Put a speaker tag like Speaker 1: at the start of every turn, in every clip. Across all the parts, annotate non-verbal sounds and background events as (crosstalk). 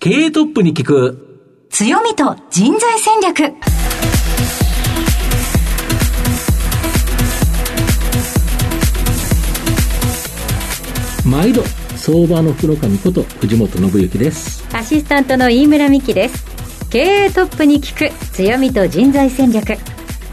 Speaker 1: 経営トップに聞く。
Speaker 2: 強みと人材戦略。
Speaker 1: 毎度相場の福の神こと藤本信之です。
Speaker 3: アシスタントの飯村美希です。経営トップに聞く強みと人材戦略。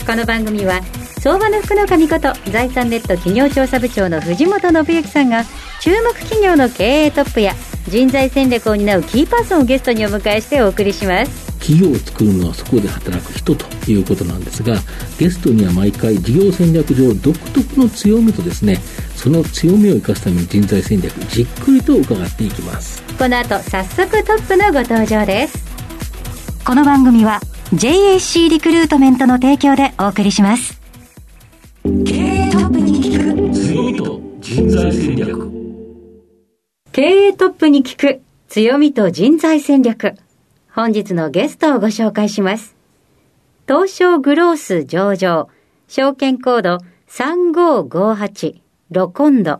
Speaker 3: この番組は相場の福の神こと財産ネット企業調査部長の藤本信之さんが注目企業の経営トップや人材戦略を担うキーパーソンをゲストにお迎えしてお送りします。
Speaker 1: 企業を作るのはそこで働く人ということなんですがゲストには毎回事業戦略上独特の強みとですねその強みを生かすための人材戦略じっくりと伺っていきます。
Speaker 3: この後早速トップのご登場です。
Speaker 2: この番組は JAC リクルートメントの提供でお送りします経営トップに聞く
Speaker 1: 強みと人材戦略。
Speaker 3: 経営トップに聞く強みと人材戦略。本日のゲストをご紹介します。東証グロース上場。証券コード3558ロコンド。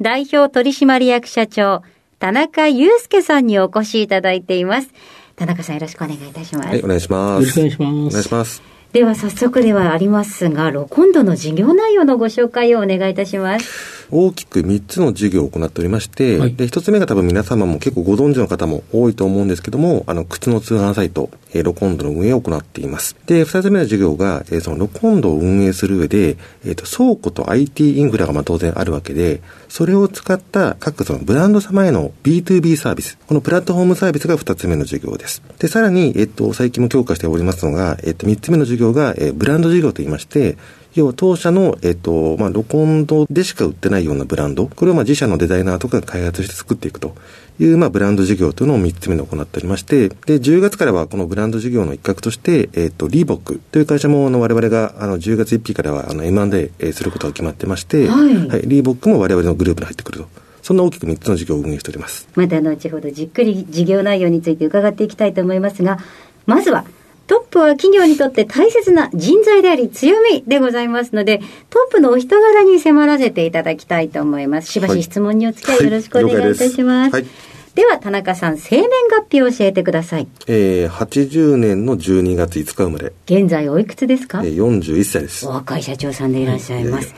Speaker 3: 代表取締役社長田中祐介さんにお越しいただいています。田中さんよろしくお願いいたします。
Speaker 4: はい、お願いします。
Speaker 1: よろしくお願いします。
Speaker 4: お願いします。
Speaker 3: では早速ではありますが、ロコンドの事業内容のご紹介をお願いいたします。
Speaker 4: 大きく3つの事業を行っておりまして、
Speaker 1: はい
Speaker 4: で1つ目が多分皆様も結構ご存知の方も多いと思うんですけども、あの、靴の通販サイト、えーロコンドの運営を行っています。で、2つ目の事業が、えーそのロコンドを運営する上で、えっ、と、倉庫と IT インフラがまあ当然あるわけで、それを使った各そのブランド様への B2B サービス、このプラットフォームサービスが2つ目の事業です。で、さらに、えっ、と、最近も強化しておりますのが、えっ、と、3つ目の事業が、えーブランド事業といいまして、要は当社の、えっと、まあ、ロコンドでしか売ってないようなブランド、これをまあ自社のデザイナーとかが開発して作っていくという、まあ、ブランド事業というのを3つ目に行っておりまして、で、10月からはこのブランド事業の一角として、えっと、リーボックという会社も、あの、我々が、あの、10月1日からは、あの、M&A えーすることが決まってまして、
Speaker 3: はい。
Speaker 4: リーボックも我々のグループに入ってくると。そんな大きく3つの事業を運営しております。
Speaker 3: また後ほどじっくり事業内容について伺っていきたいと思いますが、まずは、トップは企業にとって大切な人材であり強みでございますので、トップのお人柄に迫らせていただきたいと思います。しばし質問にお付き合いよろしくお願いいたします。
Speaker 4: はい了解
Speaker 3: では、田中さん、生年月日を教えてください。
Speaker 4: えー、80年の12月5日生まれ、
Speaker 3: 現在おいくつですか？
Speaker 4: えー、41歳です。
Speaker 3: お若い社長さんでいらっしゃいます。
Speaker 4: はい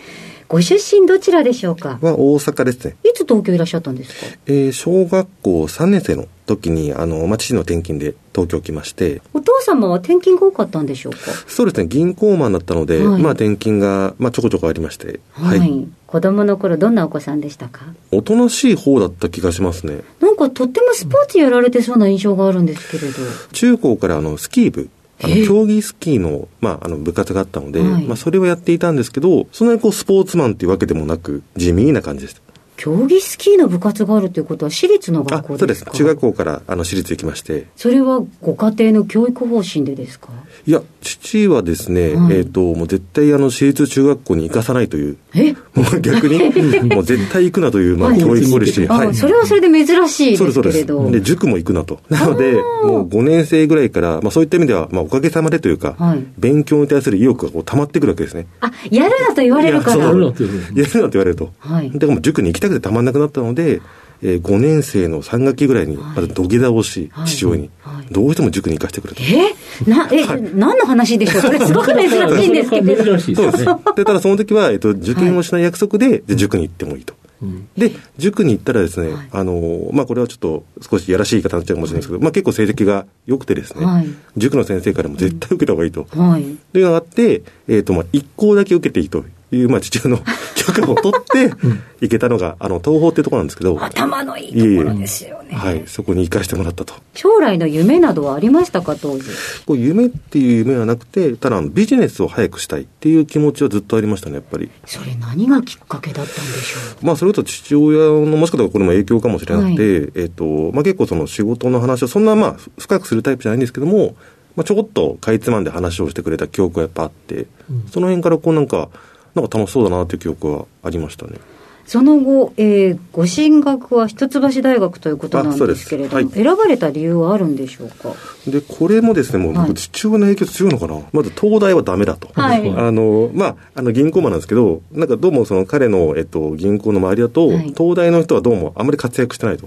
Speaker 3: ご出身どちらでしょうか？
Speaker 4: は大阪ですね。
Speaker 3: いつ東京いらっしゃったんですか？
Speaker 4: えー小学校3年生の時に、あの、まあ、父の転勤で東京来まして、
Speaker 3: お父様は転勤が多かったんでしょうか？
Speaker 4: そうですね、銀行マンだったので、
Speaker 3: はい。
Speaker 4: まあ、転勤が、まあ、ちょこちょこありまして、
Speaker 3: はい、子供の頃どんなお子さんでしたか？
Speaker 4: おとなしい方だった気がしますね。
Speaker 3: なんかとってもスポーツやられてそうな印象があるんですけれど。
Speaker 4: 中高から、あの、スキー部、あの
Speaker 3: ええ。
Speaker 4: 競技スキーの,、まあ、あの部活があったので、
Speaker 3: はい。
Speaker 4: まあ、それをやっていたんですけど、そんなにこうスポーツマンっていうわけでもなく、地味な感じでした。
Speaker 3: 競技スキーの部活があるということは私立の
Speaker 4: あ
Speaker 3: 学校でか？
Speaker 4: そうですす。中学校からあの私立行きまして、
Speaker 3: それはご家庭の教育方針でですか？
Speaker 4: いや、父はですね、
Speaker 3: はい
Speaker 4: えっ、と、もう絶対あの、私立中学校に行かさないという、
Speaker 3: え？
Speaker 4: もう逆に、(laughs) もう絶対行くなという、まあ、
Speaker 3: はい
Speaker 4: 教育ポリシー。
Speaker 3: あ、それはそれで珍しい
Speaker 4: そうです、
Speaker 3: けれど。
Speaker 4: で、塾も行くなと。(laughs) なので、もう5年生ぐらいから、まあそういった意味では、まあおかげさまでというか、
Speaker 3: はい
Speaker 4: 勉強に対する意欲がこう溜まってくるわけですね。
Speaker 3: あ、やるなと言われるから。
Speaker 4: やるなって言われると。
Speaker 3: はい
Speaker 4: でも塾に行きたくてたまんなくなったので、えー、5年生の3学期ぐらいに、まず土下座をし、
Speaker 3: はい。
Speaker 4: 父親に、
Speaker 3: はい。
Speaker 4: どうしても塾に行かせてくれと。
Speaker 3: え？な、え、何の話でしょう？これすごく珍しいんですけど。
Speaker 1: 珍しいですね。
Speaker 4: で、ただその時は、えっと、受験をしない約束で、で塾に行ってもいいと。
Speaker 1: うん。
Speaker 4: で、塾に行ったらですね、
Speaker 3: はい。
Speaker 4: あの、まあ、これはちょっと少しやらしい言い方になっちゃうかもしれないですけど、まあ、結構成績が良くてですね、
Speaker 3: はい。
Speaker 4: 塾の先生からも絶対受けた方がいいと。
Speaker 3: はい。
Speaker 4: というのがあって、えっ、と、まあ、一校だけ受けていいという、まあ、父親の (laughs) 許可を取って、行けたのが、あの、東宝っていうところなんですけど、
Speaker 3: 頭のいいところですよね。
Speaker 4: はい、そこに行かしてもらったと。
Speaker 3: 将来の夢などはありましたか、当時？
Speaker 4: こう夢っていう夢はなくて、ただビジネスを早くしたいっていう気持ちはずっとありましたね、やっぱり。
Speaker 3: それ何がきっかけだったんでしょ
Speaker 4: まあ、それと父親のもしかしたらこれも影響かもしれなくて、えっ、と、まあ結構その仕事の話をそんなまあ深くするタイプじゃないんですけども、まあちょこっとかいつまんで話をしてくれた記憶がやっぱあって、その辺からこうなんか、なんか楽しそうだなっていう記憶はありましたね。
Speaker 3: う。その後、えーご進学は一橋大学ということなんですけれども、
Speaker 4: あそうです
Speaker 3: 選ばれた理由はあるんでしょうか？
Speaker 4: で、これもですね、もう
Speaker 3: はい
Speaker 4: 僕父親の影響強いのかな？まず東大はダメだと。
Speaker 3: はい (laughs)
Speaker 4: あの、まあ、あの銀行マンなんですけど、なんかどうもその彼の、えっと、銀行の周りだと、
Speaker 3: はい
Speaker 4: 東大の人はどうもあまり活躍してないと。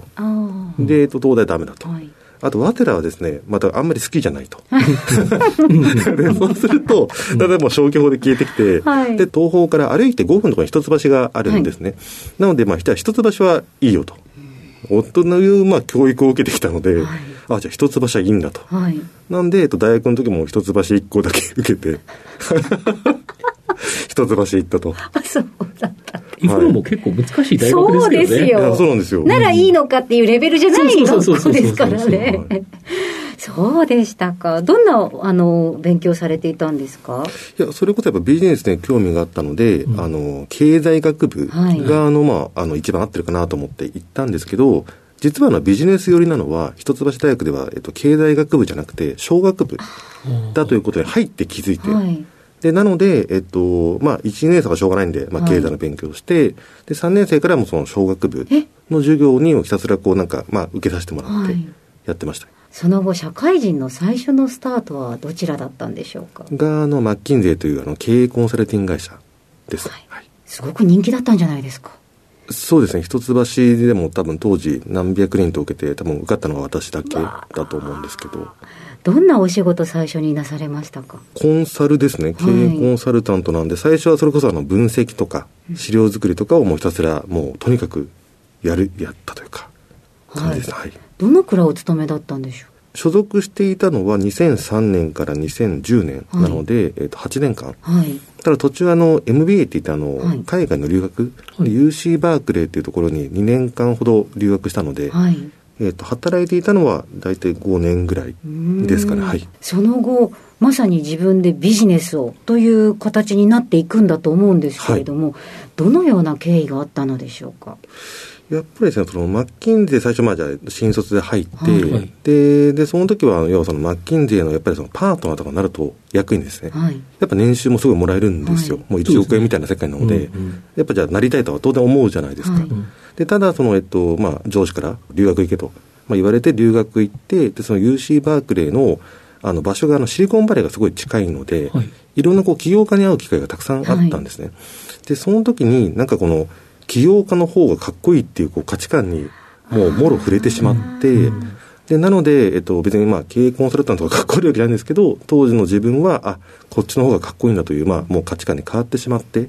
Speaker 4: で、えっと、東大ダメだと。
Speaker 3: はい。
Speaker 4: あと、ワテラはですね、またあんまり好きじゃないと。(laughs) でそうすると、例えば消去法で消えてきて、
Speaker 3: はい、
Speaker 4: で、東方から歩いて5分のところに一橋があるんですね。はい、なので、まあ、一橋はいいよと。夫のいう、まあ、教育を受けてきたので、はい、あ、じゃあ一橋はいいんだと。はい、なんで、えっと、大学の時も一橋一個だけ受けて、(laughs) (laughs) 一橋行ったと。
Speaker 3: あ、そうだった。
Speaker 1: イフロも結構難しい大学ですよね。そうですよ。
Speaker 4: そうなんですよ。
Speaker 3: ならいいのかっていうレベルじゃないのですからね。そうでしたか。どんな、あの、勉強されていたんですか
Speaker 4: いや、それこそやっぱビジネスに興味があったので、うん、あの、経済学部が、はい、あの、まあ、あの、一番合ってるかなと思って行ったんですけど、実はあのビジネス寄りなのは、一橋大学では、えっと、経済学部じゃなくて、商学部だということで入って気づいて、はいで、なので、えっと、まあ、1年生はしょうがないんで、まあ、経済の勉強をして、はい、で、3年生からもその小学部の授業にひたすらこう、なんか、まあ、受けさせてもらって、やってました。はい、
Speaker 3: その後、社会人の最初のスタートはどちらだったんでしょうか？
Speaker 4: が、あの、マッキンゼーという、あの、経営コンサルティング会社です。はい。
Speaker 3: はい、すごく人気だったんじゃないですか？
Speaker 4: そうですね。一橋でも多分当時何百人と受けて、多分受かったのは私だけだと思うんですけど。
Speaker 3: どんなお仕事最初になされましたか？
Speaker 4: コンサルですね。経営コンサルタントなんで、最初はそれこそあの分析とか、資料作りとかをもうひたすらもうとにかくやる、やったというか、感じです。ね。はい。
Speaker 3: どのくらいお勤めだったんでしょ
Speaker 4: う？所属していたのは2003年から2010年なので、はい、えー、と8年間、はい、ただ途中あの MBA って言ってあの、はい、海外の留学、はい、UC バークレーっていうところに2年間ほど留学したので、はい、えーと、働いていたのは大体5年ぐらいですかね、はい、
Speaker 3: その後まさに自分でビジネスをという形になっていくんだと思うんですけれども、はい、どのような経緯があったのでしょうか？
Speaker 4: やっぱりですね、そのマッキンゼー最初まあじゃ新卒で入って、はい、で、で、その時は、要はそのマッキンゼーのやっぱりそのパートナーとかになると役員ですね、はい、やっぱ年収もすごいもらえるんですよ。はい、もう1億円みたいな世界なので、うんうん、やっぱじゃあなりたいとは当然思うじゃないですか。で、ただその、えっと、まあ上司から留学行けと。まあ、言われて留学行って、で、その UC バークレーの、あの場所があのシリコンバレーがすごい近いので、はい、いろんなこう起業家に会う機会がたくさんあったんですね。はい、で、その時になんかこの起業家の方がかっこいいっていうこう価値観にもうもろ触れてしまって、で、なので、えっと、別にまあ経営コンサルタントがかっこいいわけじゃないんですけど、当時の自分は、あ、こっちの方がかっこいいんだという、まあもう価値観に変わってしまって、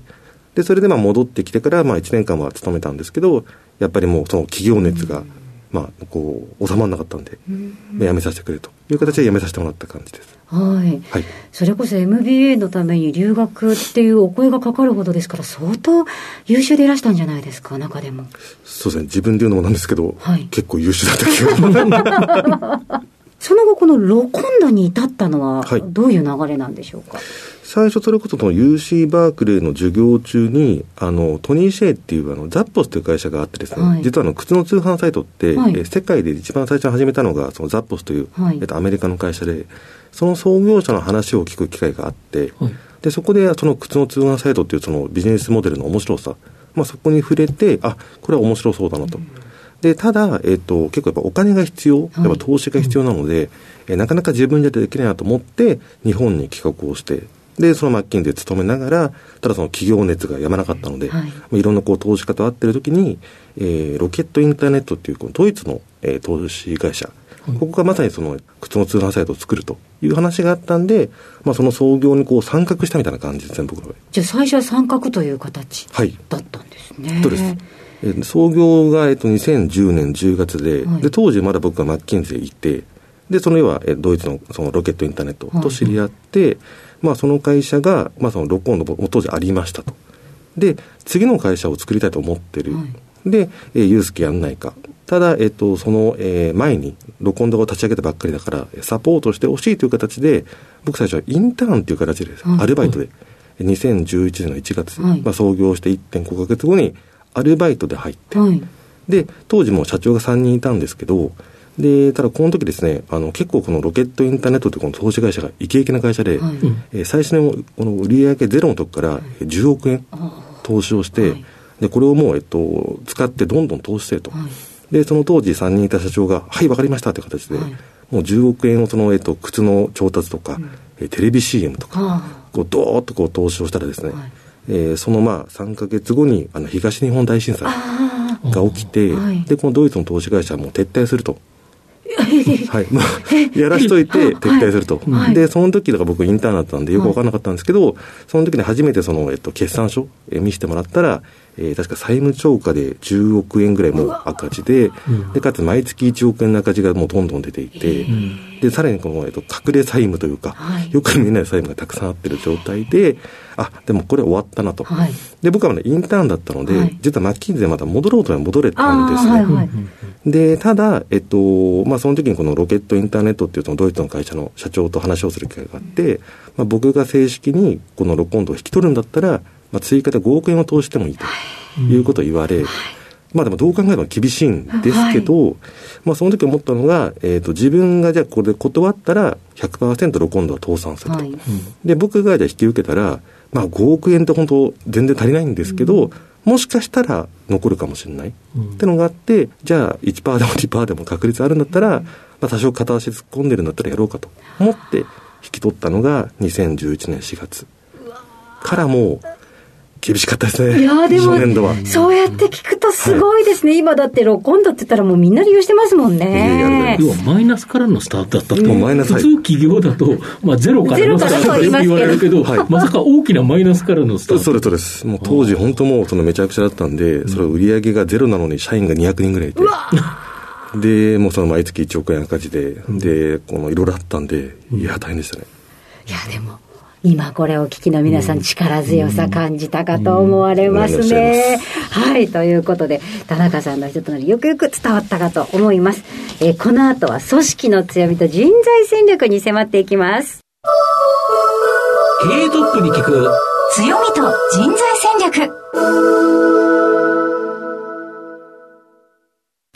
Speaker 4: で、それでまあ戻ってきてから、まあ1年間は勤めたんですけど、やっぱりもうその企業熱が、まあ、こう収まらなかったんで、うん、辞めさせてくれという形で辞めさせてもらった感じです。
Speaker 3: はい、はい、それこそ MBA のために留学っていうお声がかかるほどですから、相当優秀でいらしたんじゃないですか、中でも。
Speaker 4: そうですね、自分で言うのもなんですけど、はい、結構優秀だった気が。(laughs)
Speaker 3: その後、このロコンドに至ったのは、どういう流れなんでしょうか？
Speaker 4: 最初それこそその UC バークレーの授業中に、あの、トニー・シェイっていうあの、ザッポスという会社があってですね、はい、実はあの、靴の通販サイトって、はい、え世界で一番最初に始めたのが、そのザッポスという、はい、えっと、アメリカの会社で、その創業者の話を聞く機会があって、で、そこでその靴の通販サイトっていうそのビジネスモデルの面白さ、まあ、そこに触れて、あ、これは面白そうだなと。うん。で、ただ、えっ、と、結構やっぱお金が必要、やっぱ投資が必要なので、はい、えなかなか自分じゃできないなと思って、日本に企画をして、で、そのマッキンで勤めながら、ただその企業熱がやまなかったので、はい、いろんなこう投資家と会ってる時に、えー、ロケットインターネットっていうこのドイツの、えー、投資会社、ここがまさにその靴の通販サイトを作るという話があったんで、まあ、その創業にこう参画したみたいな感じですね、僕は。
Speaker 3: じゃあ最初は参画という形だったんですね。はい、
Speaker 4: そうです。えー、創業が、えっと、2010年10月ではい、で、当時まだ僕がマッキンゼ行って、で、その要は、えドイツのそのロケットインターネットと知り合って、はいまあ、その会社が、まあ、その録音の当時ありましたと。で、次の会社を作りたいと思ってる。はい、で、えー、ユースケやんないか。ただ、えっ、と、その、えー、前に、録音動画を立ち上げたばっかりだから、サポートしてほしいという形で、僕最初はインターンという形で、はい、アルバイトで、2011年の1月、はい、まあ、創業して1.5か月後に、アルバイトで入って、で、当時も社長が3人いたんですけど、で、ただこの時ですね、あの結構このロケットインターネットというこの投資会社がイケイケな会社で、はい、えー、最初のこの売上ゼロの時から10億円投資をして、はい、で、これをもう、えっと、使ってどんどん投資してと。はい、で、その当時3人いた社長が、はい、わかりましたという形で、もう10億円をその、えっと、靴の調達とか、うん、えテレビ CM とか、こう、どーっとこう投資をしたらですね、えー、そのまあ3か月後にあの東日本大震災が起きて、で、このドイツの投資会社はもう撤退すると。(laughs) はい。まあ、(laughs) やらしといて撤退すると。
Speaker 3: はい。
Speaker 4: で、その時だから僕インターンだったんでよくわからなかったんですけど、その時に初めてその、えっと、決算書、えー見せてもらったら、えー確か債務超過で10億円ぐらいもう赤字で、で、かつ毎月1億円の赤字がもうどんどん出ていて、で、さらにこの、えっと、隠れ債務というか、
Speaker 3: はい。
Speaker 4: よく見えない債務がたくさんあってる状態で、あ、でもこれ終わったなと。
Speaker 3: はい。
Speaker 4: で、僕はまだインターンだったので、
Speaker 3: はい。
Speaker 4: 実はマッキンゼーまだ戻ろうとは戻れたんですね。
Speaker 3: はいはい。
Speaker 4: で、ただ、えっと、まあ、その時にこのロケットインターネットっていうそのドイツの会社の社長と話をする機会があって、まあ、僕が正式にこのロコンドを引き取るんだったら、まあ、追加で5億円を投じてもいいということを言われ、まあでもどう考えても厳しいんですけど、まあその時思ったのが、えっ、と、自分がじゃあこれで断ったら100%ロコンドは倒産すると。
Speaker 3: はい。
Speaker 4: で、僕がじゃあ引き受けたら、まあ5億円って本当全然足りないんですけど、もしかしたら残るかもしれない、ってのがあって、じゃあ1%でも2%でも確率あるんだったら、まあ多少片足突っ込んでるんだったらやろうかと思って引き取ったのが2011年4月。からもう厳しかったですね。
Speaker 3: いやーでも
Speaker 4: 初年度は。
Speaker 3: そうやって聞くとすごいですね。今だってロコンドって言ったらもうみんな利用してますもんね
Speaker 4: ま。
Speaker 1: 要はマイナスからのスタートだったと。
Speaker 4: もうマイナス
Speaker 1: 普通企業だと、まあゼロからのスタートとよく言われるけど、
Speaker 4: はい
Speaker 1: まさか大きなマイナスからのスタート。
Speaker 4: そうです、そうです。もう当時本当もうそのめちゃくちゃだったんで、それ売り上げがゼロなのに社員が200人ぐらいいて。で、もうその毎月1億円赤字で、で、このいろいろあったんで、いや、大変でしたね。
Speaker 3: いやでも今これをお聞きの皆さん力強さ感じたかと思われます
Speaker 4: うん
Speaker 3: ね。はいということで田中さんの人となりよくよく伝わったかと思います。えーこの後は組織の強みと人材戦略に迫っていきます。
Speaker 1: 経営トップに聞く。
Speaker 2: 強みと人材戦略。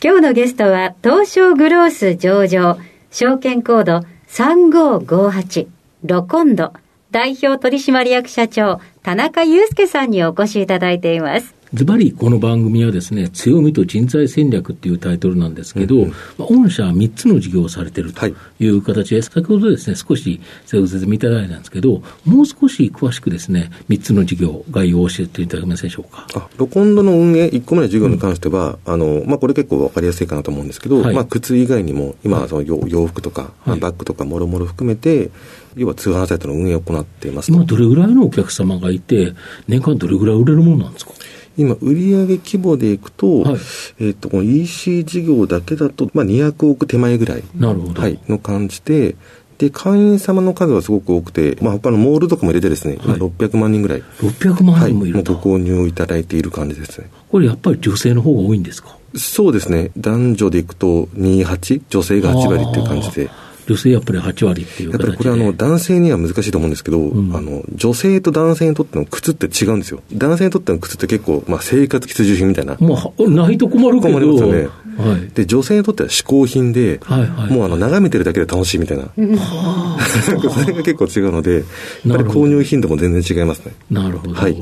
Speaker 3: 今日のゲストは東証グロース上場証券コード3558ロコンド代表取締役社長田中祐介さんにお越しいただいています。
Speaker 1: ズバリこの番組はですね、強みと人材戦略っていうタイトルなんですけど、まあ、御社は3つの事業をされていると
Speaker 4: はい。
Speaker 1: いう形で、先ほどですね、少しご説明いただいたんですけど、もう少し詳しくですね、3つの事業概要を教えていただけますでしょうか。
Speaker 4: あロコンドの運営、1個目の事業に関しては、あの、まあ、これ結構わかりやすいかなと思うんですけど、
Speaker 1: はい。
Speaker 4: まあ、靴以外にも、今はその洋洋服とか、
Speaker 1: はい。
Speaker 4: バッグとかもろもろ含めて、要は通販サイトの運営を行っていますと。
Speaker 1: 今どれぐらいのお客様がいて、年間どれぐらい売れるものなんですか？
Speaker 4: 今、売上規模でいくと、
Speaker 1: はい
Speaker 4: えっ、と、この EC 事業だけだと、まあ、200億手前ぐらい、
Speaker 1: なるほど。
Speaker 4: はい、の感じで、で、会員様の数はすごく多くて、まあ、他のモールとかも入れてですね、今
Speaker 1: はい
Speaker 4: 600万人ぐらい、
Speaker 1: 600万
Speaker 4: はい、
Speaker 1: 人もいると。
Speaker 4: もうご購入いただいている感じですね。
Speaker 1: これやっぱり女性の方が多いんですか？
Speaker 4: そうですね、男女でいくと28、女性が8割っていう感じで。
Speaker 1: 女性やっぱり8割っていう
Speaker 4: やっぱ。りこれあの男性には難しいと思うんですけど、
Speaker 1: ん
Speaker 4: あの女性と男性にとっての靴って違うんですよ。男性にとっての靴って結構、まあ、生活必需品みたいな。
Speaker 1: まあ、ないと困るけど。
Speaker 4: 困りますよね
Speaker 1: はい。
Speaker 4: で、女性にとっては嗜好品で、
Speaker 1: はいはい
Speaker 4: もうあの眺めてるだけで楽しいみたいな。(laughs) それが結構違うので、やっぱり購入頻度も全然違いますね。
Speaker 1: なるほど。
Speaker 4: はい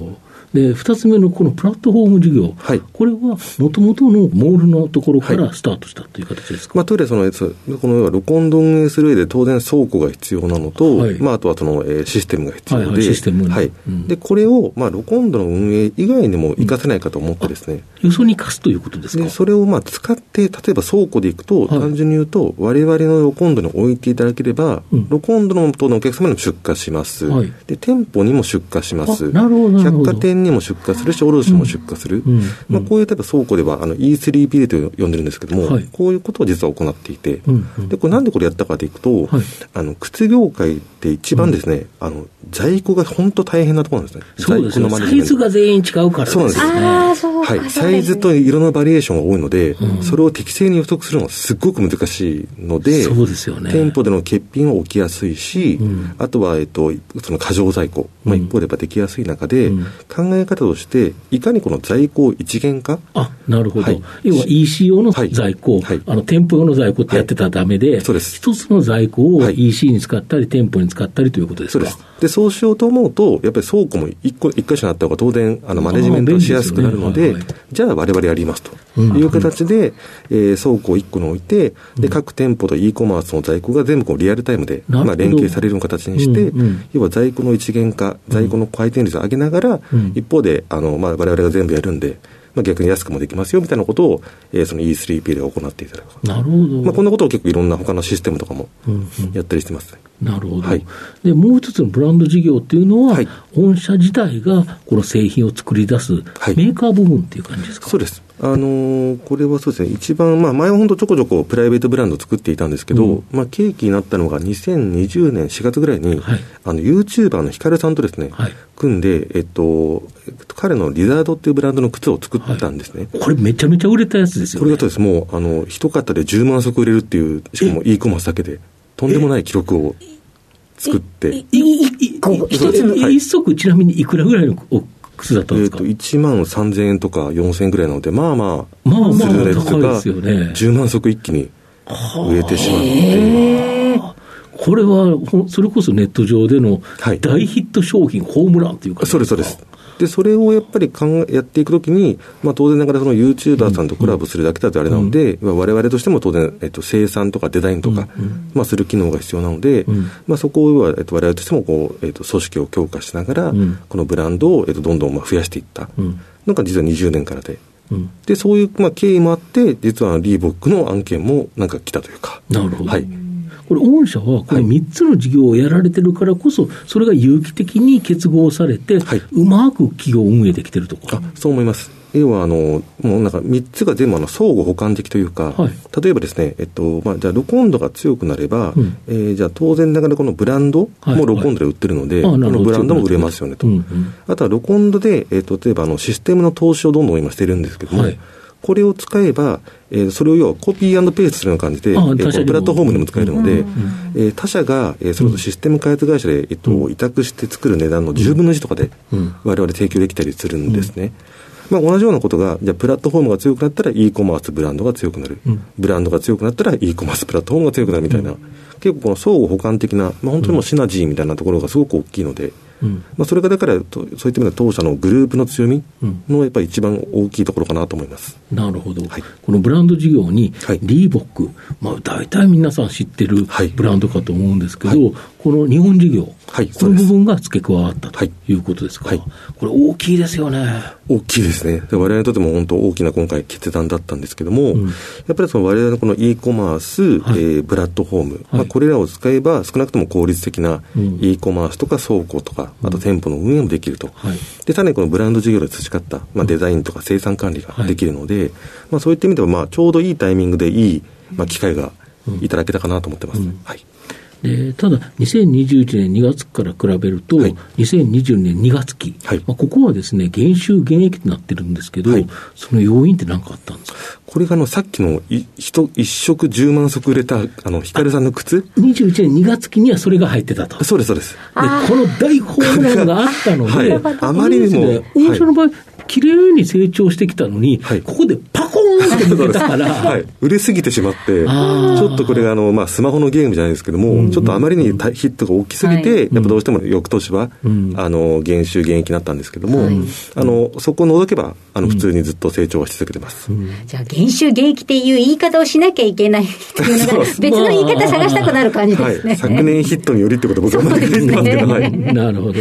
Speaker 1: で、二つ目のこのプラットフォーム事業。
Speaker 4: はい。
Speaker 1: これはもともとのモールのところからスタートしたという形ですか、
Speaker 4: まあ、トイレその、そこの要は、ロコンド運営する上で当然倉庫が必要なのと、
Speaker 1: はい。
Speaker 4: まあ、あとはその、えーシステムが必要で、
Speaker 1: はいはいシステムね
Speaker 4: はい。
Speaker 1: うん。
Speaker 4: で、これを、まあ、ロコンドの運営以外にも活かせないかと思ってですね、
Speaker 1: よそに貸すということですか？
Speaker 4: で、それをまあ使って、例えば倉庫で行くと、
Speaker 1: はい。
Speaker 4: 単純に言うと、我々のロコンドに置いていただければ、
Speaker 1: うん。
Speaker 4: ロコンドのお客様にも出荷します、
Speaker 1: はい。
Speaker 4: で、店舗にも出荷します。
Speaker 1: あなるほどなるほど。
Speaker 4: 百貨店にも出荷するし、卸も出荷する。
Speaker 1: うん。うん。
Speaker 4: まあ、こういう例えば倉庫では、あの、E3P と呼んでるんですけども、
Speaker 1: はい。
Speaker 4: こういうことを実は行っていて、
Speaker 1: うんうん。
Speaker 4: で、これなんでこれやったかというと、
Speaker 1: はい。
Speaker 4: あの、靴業界って一番ですね、あの、在庫が本当大変なところなんですね。
Speaker 1: そうですよ。
Speaker 4: 在庫のマネジメント。
Speaker 1: サイズが全員違うからですね。
Speaker 4: そうなんですよ。
Speaker 3: ああ、そうか。
Speaker 4: はい、サイズと色のバリエーションが多いので、それを適正に予測するのがすっごく難しいので、
Speaker 1: そうですよね。
Speaker 4: 店舗での欠品は起きやすいし、
Speaker 1: うん。
Speaker 4: あとは、えっと、その過剰在庫、まあ、
Speaker 1: うん。
Speaker 4: 一方でやっぱできやすい中で、
Speaker 1: うん。
Speaker 4: 考え方として、いかにこの在庫を一元化、
Speaker 1: あ、なるほど。
Speaker 4: はい。
Speaker 1: 要は EC 用の
Speaker 4: はい。
Speaker 1: 在庫、
Speaker 4: はい。
Speaker 1: あの店舗用の在庫ってやってたらダメで、
Speaker 4: はい。
Speaker 1: 一つの在庫を
Speaker 4: はい。
Speaker 1: EC に使ったり、店舗に使ったりということですか？
Speaker 4: そうです。で、そうしようと思うと、やっぱり倉庫も一個、一箇所になった方が当然、あの、マネジメントしやすくなるので、じゃあ我々やりますと。
Speaker 1: うん。
Speaker 4: いう形で、えー倉庫を一個に置いて、で、各店舗と e コマースの在庫が全部こうリアルタイムで、まあ、連携されるような形にして、要は在庫の一元化、在庫の回転率を上げながら、
Speaker 1: うん。
Speaker 4: 一方で、あの、まあ、我々が全部やるんで、まあ、逆に安くもできますよみたいなことを、えー、その E3P で行っていただく。
Speaker 1: なるほど。
Speaker 4: まあ、こんなことを結構いろんな他のシステムとかもやったりしてます、ね。
Speaker 1: うんうん、なるほど、はい、で、もう一つのブランド事業っていうのは、はい、御社自体がこの製品を作り出すメーカー部分っていう感じですか、
Speaker 4: そうです。あのー、これはそうですね、一番、まあ、前は本当ちょこちょこプライベートブランドを作っていたんですけど、うん、まあ、契機になったのが2020年4月ぐらいに、はい、あの、ユーチューバーのヒカルさんとですね、はい、組んで、えっと、彼のリザードっていうブランドの靴を作ったんですね。
Speaker 1: はい、これめちゃめちゃ売れたやつですよ
Speaker 4: ね。これがそうです。もう、あの、一型で10万足売れるっていう、しかも e コマースだけで、とんでもない記録を作って。
Speaker 1: 一足ちなみにいくらぐらいの靴だったんですか、えー、と
Speaker 4: 1万3000円とか4000円ぐらいなので、まあま
Speaker 1: あ、まあまあ、高いですよね。
Speaker 4: 10万足一気に売れてしまって。
Speaker 1: これは、それこそネット上での大ヒット商品、はい、ホームランというか、
Speaker 4: そうです、そうです。で、それをやっぱり考えやっていくときに、まあ、当然ながらそのユーチューバーさんとコラボするだけだとあれなので、われわれとしても当然、えっと、生産とかデザインとか、まあ、する機能が必要なので、まあ、そこは、えっと、われわれとしてもこう、えっと、組織を強化しながら、このブランドを、えっと、どんどんまあ増やしていったのが実は20年からで。で、そういう、まあ、経緯もあって、実はリーボックの案件もなんか来たというか。
Speaker 1: なるほど。はい。これ、御社はこの3つの事業をやられてるからこそ、それが有機的に結合されて、はい、うまく企業運営できてるとか。
Speaker 4: そう思います。要はあの、もうなんか3つが全部あの相互補完的というか、はい、例えばですね、えっとまあ、じゃあ、ロコンドが強くなれば、うん、えー、じゃあ当然ながらこのブランドもロコンドで売ってるので、はいはい、このブランドも売れますよねと。うんうん、あとはロコンドで、えー、例えばあのシステムの投資をどんどん今してるんですけども、はいこれを使えば、えー、それを要はコピーペーストするような感じで、えー、プラットフォームでも使えるので、うん、えー、他社が、えー、それとシステム開発会社で、えっと、委託して作る値段の10分の1とかで、われわれ提供できたりするんですね。まあ、同じようなことが、じゃあ、プラットフォームが強くなったら、e コマースブランドが強くなる、うん、ブランドが強くなったら、e コマースプラットフォームが強くなるみたいな、うん、結構この相互補完的な、まあ、本当にもうシナジーみたいなところがすごく大きいので、うん、まあ、それがだから、そういった意味では当社のグループの強みのやっぱり一番大きいところかなと思います。
Speaker 1: なるほど、はい、このブランド事業に、リーボック、まあ、大体皆さん知ってるブランドかと思うんですけど、はい、この日本事業、はい、この部分が付け加わったとい。うことですか、はい、これ、大きいですよね。
Speaker 4: 大きいですね。われわれにとっても本当、大きな今回、決断だったんですけども、うん、やっぱりそのわれわれのこの e コマース、はい、えー、プラットフォーム、まあ、これらを使えば、少なくとも効率的な e コマースとか倉庫とか、あと店舗の運営もできると、でさらにこのブランド事業で培った、まあ、デザインとか生産管理ができるので、まあ、そういった意味では、まあ、ちょうどいいタイミングでいい、まあ、機会がいただけたかなと思ってます。うん、はい
Speaker 1: でただ、2021年2月から比べると、はい、2020年2月期、はい、まあ、ここはですね、減収減益となってるんですけど、はい、その要因って何かあったんですか？
Speaker 4: これがあのさっきのい一一食10万足売れた、あの、ヒカルさんの靴
Speaker 1: ?21 年2月期にはそれが入ってたと。
Speaker 4: そうです、そうです。で、
Speaker 1: この大ホームランがあったので、はい、
Speaker 4: あまりにも。
Speaker 1: 大社の場合、綺麗に成長してきたのに、はい、ここでパコーンって抜けたから、は
Speaker 4: い、売れすぎてしまって、ちょっとこれがあの、まあ、スマホのゲームじゃないですけども、うん。うん、ちょっとあまりにヒットが大きすぎて、はい、やっぱどうしても翌年は、うん、あの減収減益になったんですけども、はい、あのそこを除けばあの普通にずっと成長はし続けてます、うん、
Speaker 3: じゃあ減収減益っていう言い方をしなきゃいけないっていうのが別の言い方探したくなる感じですね、
Speaker 4: 昨年ヒットによりってこと僕 (laughs) は思ってますけど、
Speaker 1: ね、なるほど、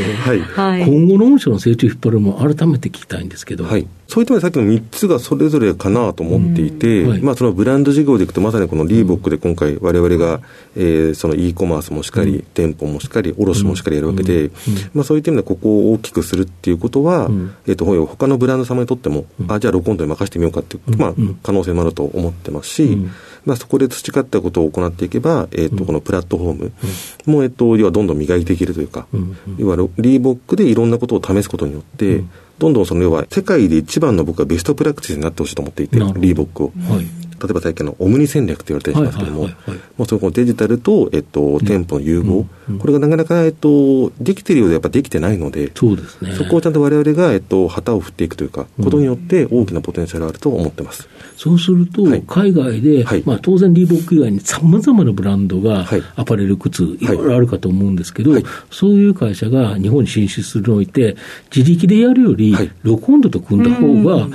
Speaker 1: はい。今後の御社の成長引っ張るも改めて聞きたいんですけど、
Speaker 4: はい。そういったさっきの3つがそれぞれかなと思っていて、はい、まあそのブランド事業でいくと、まさにこのリーボックで今回、われわれが、えー、その e コマースもしっかり、うん、店舗もしっかり、卸もしっかりやるわけで、うん、まあそういった意味でここを大きくするっていうことは、うん、えっ、ー、と、他のブランド様にとっても、あ、じゃあロコンドに任せてみようかっていう、まあ可能性もあると思ってますし、まあ、そこで培ったことを行っていけば、えー、とこのプラットフォームも、えー、と要はどんどん磨いていけるというか、要はリーボックでいろんなことを試すことによって、どんどんその要は世界で一番の僕はベストプラクティスになってほしいと思っていて、リーボックを。はい例えば最近のオムニ戦略と言われたりしますけども、もうそのデジタルと、えっと、店舗の融合、うん、これがなかなか、えっと、できてるようでやっぱできてないので、
Speaker 1: そうですね。
Speaker 4: そこをちゃんとわれわれが、えっと、旗を振っていくというか、ことによって大きなポテンシャルがあると思ってます。
Speaker 1: そうすると、はい、海外で、はい、まあ当然リーボック以外にさまざまなブランドが、アパレル靴、い。ろいろあるかと思うんですけど、そういう会社が日本に進出するのにおいて、自力でやるより、ロコンドと組んだ方が、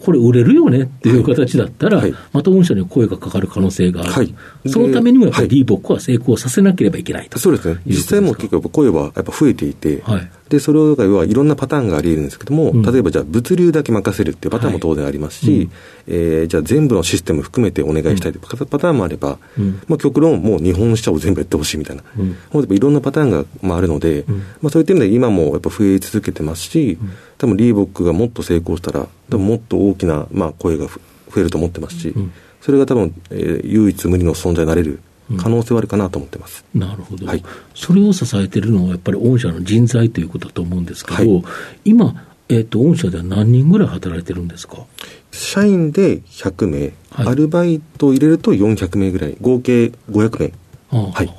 Speaker 1: これ売れるよねっていう形だったら、はい、また御社に声がかかる可能性がある、はい、そのためにもやっぱりリーボックは成功させなければいけないと、
Speaker 4: そうですね、実際も結構声はやっぱ増えていて、はい、で、それを、要はいろんなパターンがあり得るんですけども、
Speaker 1: うん。
Speaker 4: 例えばじゃあ物流だけ任せるっていうパターンも当然ありますし、
Speaker 1: はい。うん。
Speaker 4: えーじゃあ全部のシステム含めてお願いしたいというパターンもあれば、
Speaker 1: うん。
Speaker 4: まあ極論もう日本車を全部やってほしいみたいな、
Speaker 1: うん。
Speaker 4: もうやっぱいろんなパターンが、まあ、あるので、
Speaker 1: うん。
Speaker 4: まあそういった意味で今もやっぱ増え続けてますし、多分リーボックがもっと成功したら、多分もっと大きな、まあ、声がふ増えると思ってますし、
Speaker 1: ん
Speaker 4: それが多分、えー唯一無二の存在になれる可能性はあるかなと思ってます。
Speaker 1: なるほど、
Speaker 4: はい。
Speaker 1: それを支えてるのはやっぱり御社の人材ということだと思うんですけど、
Speaker 4: はい。
Speaker 1: 今、えっと御社では何人ぐらい働いてるんですか？
Speaker 4: 社員で100名、
Speaker 1: はい。
Speaker 4: アルバイトを入れると400名ぐらい、合計500名。
Speaker 1: ああ
Speaker 4: はい。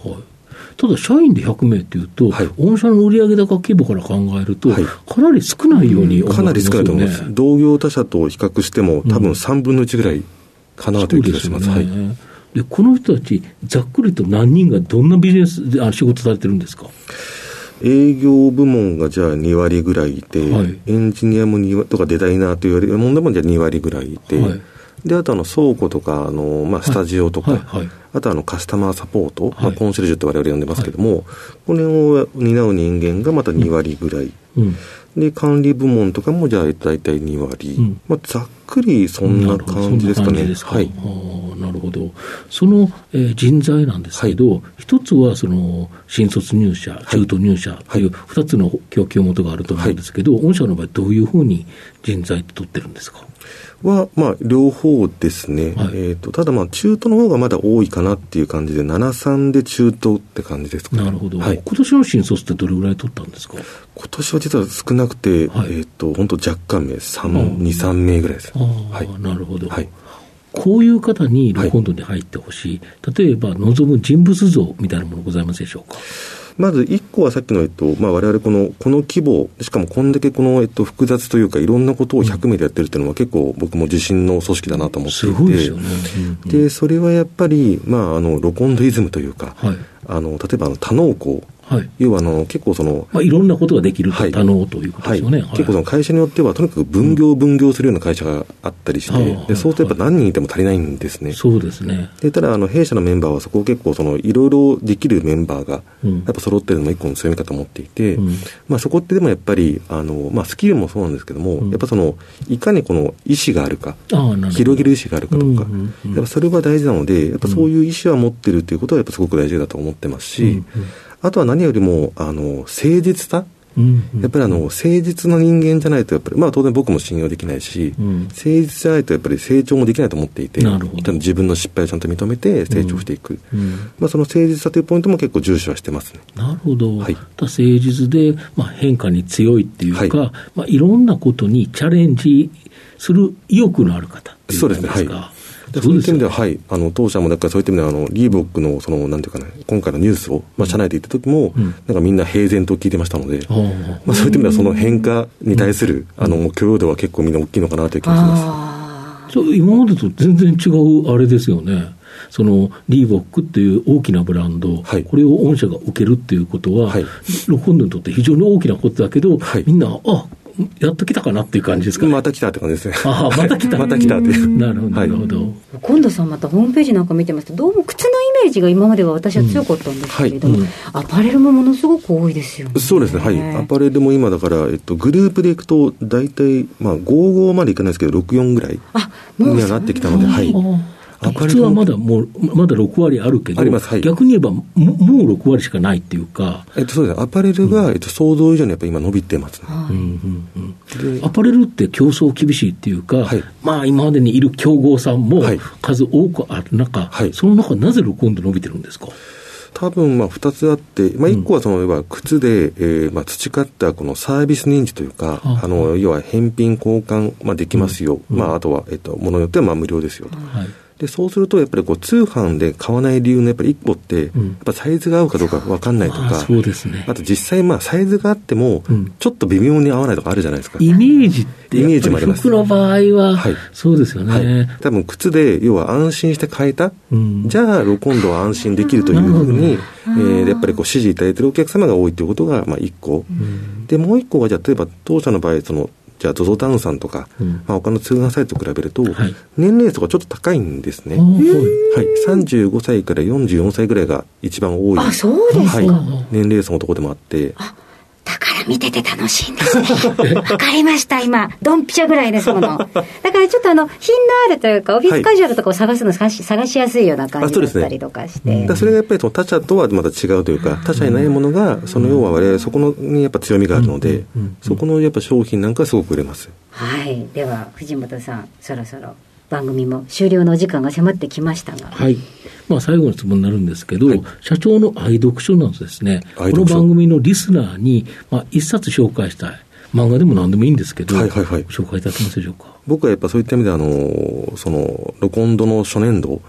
Speaker 1: ただ、社員で100名っていうと、
Speaker 4: はい。
Speaker 1: 御社の売上高規模から考えると、
Speaker 4: はい。
Speaker 1: かなり少ないように思
Speaker 4: かなり少ないと思います。同業他社と比較しても、多分3分の1ぐらいかなという気がします。はい
Speaker 1: そうですよね。でこの人たち、ざっくりと何人がどんなビジネスであ仕事されてるんですか？
Speaker 4: 営業部門がじゃあ2割ぐらいいて、
Speaker 1: はい。
Speaker 4: エンジニアも2割とかデザイナーと言われるものでもじゃあ2割ぐらいいて、
Speaker 1: はい。
Speaker 4: であとあの倉庫とかあの、まあ、スタジオとか、
Speaker 1: はいはい。
Speaker 4: あとあのカスタマーサポート、まあ、
Speaker 1: はい
Speaker 4: コンシェルジュって我々呼んでますけども、これを担う人間がまた2割ぐらい、
Speaker 1: うん
Speaker 4: で管理部門とかもじゃあ大体2割、
Speaker 1: うん。
Speaker 4: まあ、ざっくりそんな感じですかね。は
Speaker 1: なるほど。その、えー人材なんですけど、一つはその新卒入社、中途入社という二つの供給元があると思うんですけど、御社の場合どういうふうに人材って取ってるんですか？
Speaker 4: は、まあ、両方ですね。
Speaker 1: はい
Speaker 4: えっ、と、ただまあ、中途の方がまだ多いかなっていう感じで、73で中途って感じですかね。
Speaker 1: なるほど、
Speaker 4: はい。
Speaker 1: 今年の新卒ってどれぐらい取ったんですか？
Speaker 4: 今年は実は少なくて、
Speaker 1: はい
Speaker 4: えっ、と、本当若干名、3、
Speaker 1: うん
Speaker 4: 2、3名ぐらいです。
Speaker 1: ああ、
Speaker 4: はい。
Speaker 1: なるほど。
Speaker 4: はい
Speaker 1: こういう方にロコンドに入ってほしい、例えば望む人物像みたいなものございますでしょうか？
Speaker 4: まず1個はさっきの、えっと、まあ、我々この、この規模、しかもこんだけこの、えっと、複雑というか、いろんなことを100名でやってるっていうのは結構僕も自信の組織だなと思っていて。
Speaker 1: すごいですよね。うんうん
Speaker 4: で、それはやっぱり、まあ、あの、ロコンドイズムというか、
Speaker 1: はい。
Speaker 4: あの、例えばあの、多能校、
Speaker 1: はい。
Speaker 4: 要はあの、結構その、
Speaker 1: まあ、いろんなことができると
Speaker 4: はい。
Speaker 1: 多能ということですよね。はい。
Speaker 4: 結構その会社によっては、とにかく分業分業するような会社があったりして、
Speaker 1: ああ
Speaker 4: でそうするとやっぱ何人いても足りないんですね。
Speaker 1: そうですね。
Speaker 4: でただ、あの弊社のメンバーはそこを結構その、いろいろできるメンバーが、
Speaker 1: うん。
Speaker 4: やっぱ揃ってるのも一個の強みかと思っていて、
Speaker 1: うん。
Speaker 4: まあ、そこってでもやっぱり、あのまあ、スキルもそうなんですけども、
Speaker 1: うん。
Speaker 4: やっぱその、いかにこの意思があるか。広げる意思があるかとか、
Speaker 1: うんうんうん。
Speaker 4: やっぱそれは大事なので、やっぱそういう意思は持ってるっていうことはやっぱすごく大事だと思ってますし、
Speaker 1: うんうん。
Speaker 4: あとは何よりも、あの、誠実さ、
Speaker 1: うんうん。
Speaker 4: やっぱりあの、誠実な人間じゃないと、やっぱり、まあ当然僕も信用できないし、
Speaker 1: うん。
Speaker 4: 誠実じゃないとやっぱり成長もできないと思っていて、自分の失敗をちゃんと認めて成長していく。
Speaker 1: うん。
Speaker 4: まあその誠実さというポイントも結構重視はしてますね。
Speaker 1: なるほど、
Speaker 4: はい。
Speaker 1: だ誠実で、まあ、変化に強いっていうか、
Speaker 4: はい。
Speaker 1: いまあ、いろんなことにチャレンジする意欲のある方
Speaker 4: そうですね。はい。でそういった意味では、
Speaker 1: よ
Speaker 4: はい、あの当社もだからそういった意味では、あのリーボックのそのなんていうかな、今回のニュースを、まあ、社内で言った時も、
Speaker 1: うん。
Speaker 4: なんかみんな平然と聞いてましたので、
Speaker 1: ああ
Speaker 4: まあ、そういった意味では、その変化に対する、あの許容度は結構みんな大きいのかなという気がします。
Speaker 3: あ
Speaker 1: そう今までと全然違うあれですよね。そのリーボックっていう大きなブランド、
Speaker 4: はい。
Speaker 1: これを御社が受けるっていうことは、
Speaker 4: はい。
Speaker 1: ロコンドにとって非常に大きなことだけど、
Speaker 4: はい。
Speaker 1: みんな、あやっと来たかなっていう感じですかね。
Speaker 4: また来たって感じですね。
Speaker 1: ああ (laughs) また来た
Speaker 4: また来たっていう。
Speaker 1: なるほど、なるほど。
Speaker 3: ー今度さんまたホームページなんか見てますとどうも靴のイメージが今までは私は強かったんですけれども、
Speaker 1: うんはい
Speaker 3: アパレルもものすごく多いですよね
Speaker 4: そうですね、はい。アパレルも今だから、えっと、グループでいくと、大体、まあ、55までいかないですけど、64ぐらいにはなってきたので、はい。
Speaker 1: ああ靴はまだもう、まだ6割あるけど、
Speaker 4: ありますはい。
Speaker 1: 逆に言えばも、もう6割しかないっていうか、
Speaker 4: えっと、そうです。ね、アパレルが、えっと、想像以上にやっぱ今伸びてますね。
Speaker 3: はい。
Speaker 1: うんうんうん。アパレルって競争厳しいっていうか、
Speaker 4: はい。
Speaker 1: まあ今までにいる競合さんも
Speaker 4: はい。
Speaker 1: 数多くある中、
Speaker 4: はい。
Speaker 1: その中、なぜ録音で伸びてるんですか？
Speaker 4: 多分、まあ、二つあって、まあ、一個はその、要は、靴で、えーまあ、培ったこのサービス認知というか、
Speaker 1: あ。
Speaker 4: あの、要は、返品交換、まあ、できますよ。まあ、あとは、えっと、ものによっては、まあ、無料ですよと。
Speaker 1: はい
Speaker 4: で、そうすると、やっぱりこう、通販で買わない理由のやっぱり一個って、
Speaker 1: うん
Speaker 4: やっぱサイズが合うかどうかわかんないとか、
Speaker 1: あそうですね
Speaker 4: あと実際、まあ、サイズがあっても
Speaker 1: うん、
Speaker 4: ちょっと微妙に合わないとかあるじゃないですか。
Speaker 1: イメージって
Speaker 4: イメージもあります
Speaker 1: 服の場合は、
Speaker 4: はい
Speaker 1: そうですよね。
Speaker 4: はい。多分、靴で、要は安心して買えた。
Speaker 1: うん
Speaker 4: じゃあ、ロコンドは安心できるというふうに、えーやっぱりこう、支持いただいているお客様が多いということが、まあ、一個。で、もう一個は、じゃあ、例えば、当社の場合、その、じゃあ、ZOZO タウンさんとか、
Speaker 1: うん
Speaker 4: まあ、他の通販サイトと比べると、
Speaker 1: はい
Speaker 4: 年齢層がちょっと高いんですね。
Speaker 1: あはい
Speaker 4: はい。35歳から44歳ぐらいが一番多い。
Speaker 3: あそうですか、
Speaker 4: はい。年齢層のところでもあって、
Speaker 3: だからや、見てて楽しいんですね。わかりました、今。ドンピシャぐらいですもの。だからちょっとあの、品のあるというか、オフィスカジュアルとかを探すの探し,、探しやすいような感じだったりとかして。
Speaker 4: ね、それがやっぱりその他社とはまた違うというか、他社にないものが、その要は我々そこのにやっぱ強みがあるので、そこのやっぱ商品なんかすごく売れます。
Speaker 3: はい。では、藤本さん、そろそろ番組も終了の時間が迫ってきましたが。
Speaker 1: はい。まあ、最後の質問になるんですけど、はい、社長の愛読書なんですね、この番組のリスナーに、まあ、一冊紹介したい。漫画でも何でもいいんですけど、はいはいはい、紹介いただけますでしょうか？
Speaker 4: 僕はやっぱそういった意味であの、その、ロコンドの初年度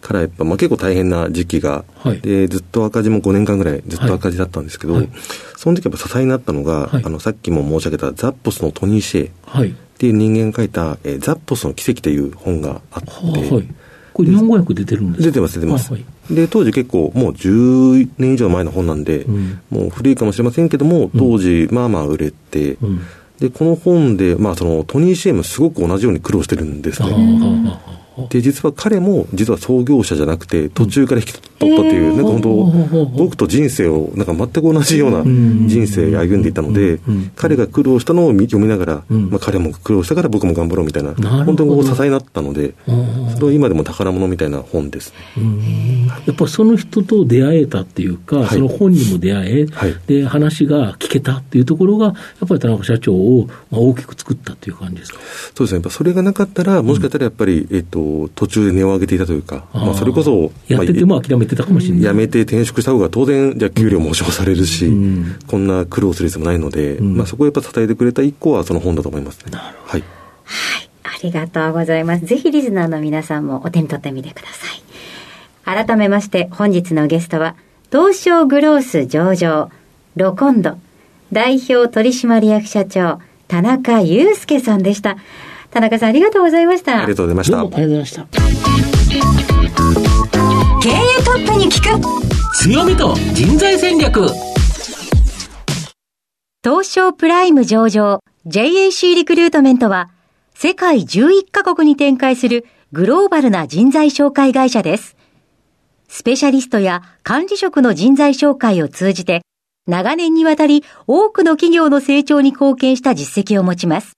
Speaker 4: からやっぱ、まあ結構大変な時期が、はい、で、ずっと赤字も5年間ぐらいずっと赤字だったんですけど、はい、その時やっぱ支えになったのが、はい、あの、さっきも申し上げたザッポスのトニー・シェイっていう人間が書いた、えー、ザッポスの奇跡という本があって、はい。
Speaker 1: これ日本語訳出てるんです
Speaker 4: 出てます、出てます。はいはい、で、当時結構もう10年以上前の本なんで、うん、もう古いかもしれませんけども、当時まあまあ売れて、うん、で、この本で、まあそのトニー・シェームすごく同じように苦労してるんですね。で、実は彼も、実は創業者じゃなくて、途中から引き取ったっていう、なんか本当、僕と人生を、なんか全く同じような人生歩んでいたので、彼が苦労したのを読みながら、まあ彼も苦労したから僕も頑張ろうみたいな、本当に支えになったので、それは今でも宝物みたいな本です、
Speaker 1: やっぱその人と出会えたっていうか、その本にも出会え、で、話が聞けたっていうところが、やっぱり田中社長を大きく作ったっていう感じですか？
Speaker 4: そうですね、やっぱそれがなかったら、もしかしたらやっぱり、えっと、途中で値を上げていたというか、まあ、それこそ、
Speaker 1: やってても諦めてたかもしれない。
Speaker 4: やめて転職した方が当然、じゃ給料も保証されるし、うん、こんな苦労する必要もないので、うん、まあ、そこをやっぱ支えてくれた一個はその本だと思いますね。
Speaker 3: なるほど。はい。はい。ありがとうございます。ぜひリスナーの皆さんもお手に取ってみてください。改めまして本日のゲストは、東証グロース上場、ロコンド、代表取締役社長、田中祐介さんでした。田中さんありがとうございました。
Speaker 4: ありがとうございました。あ
Speaker 1: りがとうございました。
Speaker 2: 経営トップに聞く
Speaker 1: 強みと人材戦略
Speaker 2: 東証プライム上場 JAC リクルートメントは世界11カ国に展開するグローバルな人材紹介会社です。スペシャリストや管理職の人材紹介を通じて長年にわたり多くの企業の成長に貢献した実績を持ちます。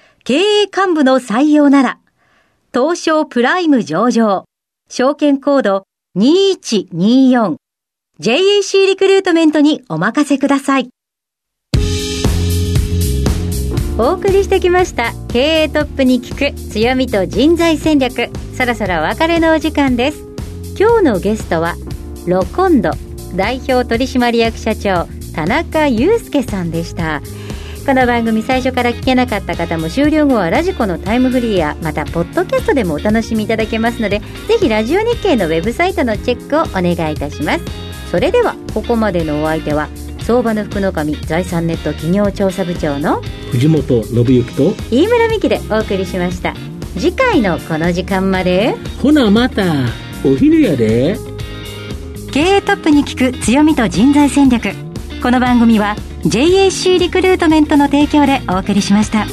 Speaker 2: 経営幹部の採用なら、東証プライム上場、証券コード2124、JAC リクルートメントにお任せください。
Speaker 3: お送りしてきました経営トップに聞く強みと人材戦略。そろそろお別れのお時間です。今日のゲストはロコンド代表取締役社長田中祐介さんでした。この番組最初から聞けなかった方も終了後はラジコのタイムフリーやまたポッドキャストでもお楽しみいただけますのでぜひラジオ日経のウェブサイトのチェックをお願いいたします。それではここまでのお相手は相場の福の神財産ネット企業調査部長の
Speaker 1: 藤本信之と
Speaker 3: 飯村美希でお送りしました。次回のこの時間まで
Speaker 1: ほなまたお昼やで。
Speaker 2: 経営トップに聞く強みと人材戦略。この番組は JAC リクルートメントの提供でお送りしました。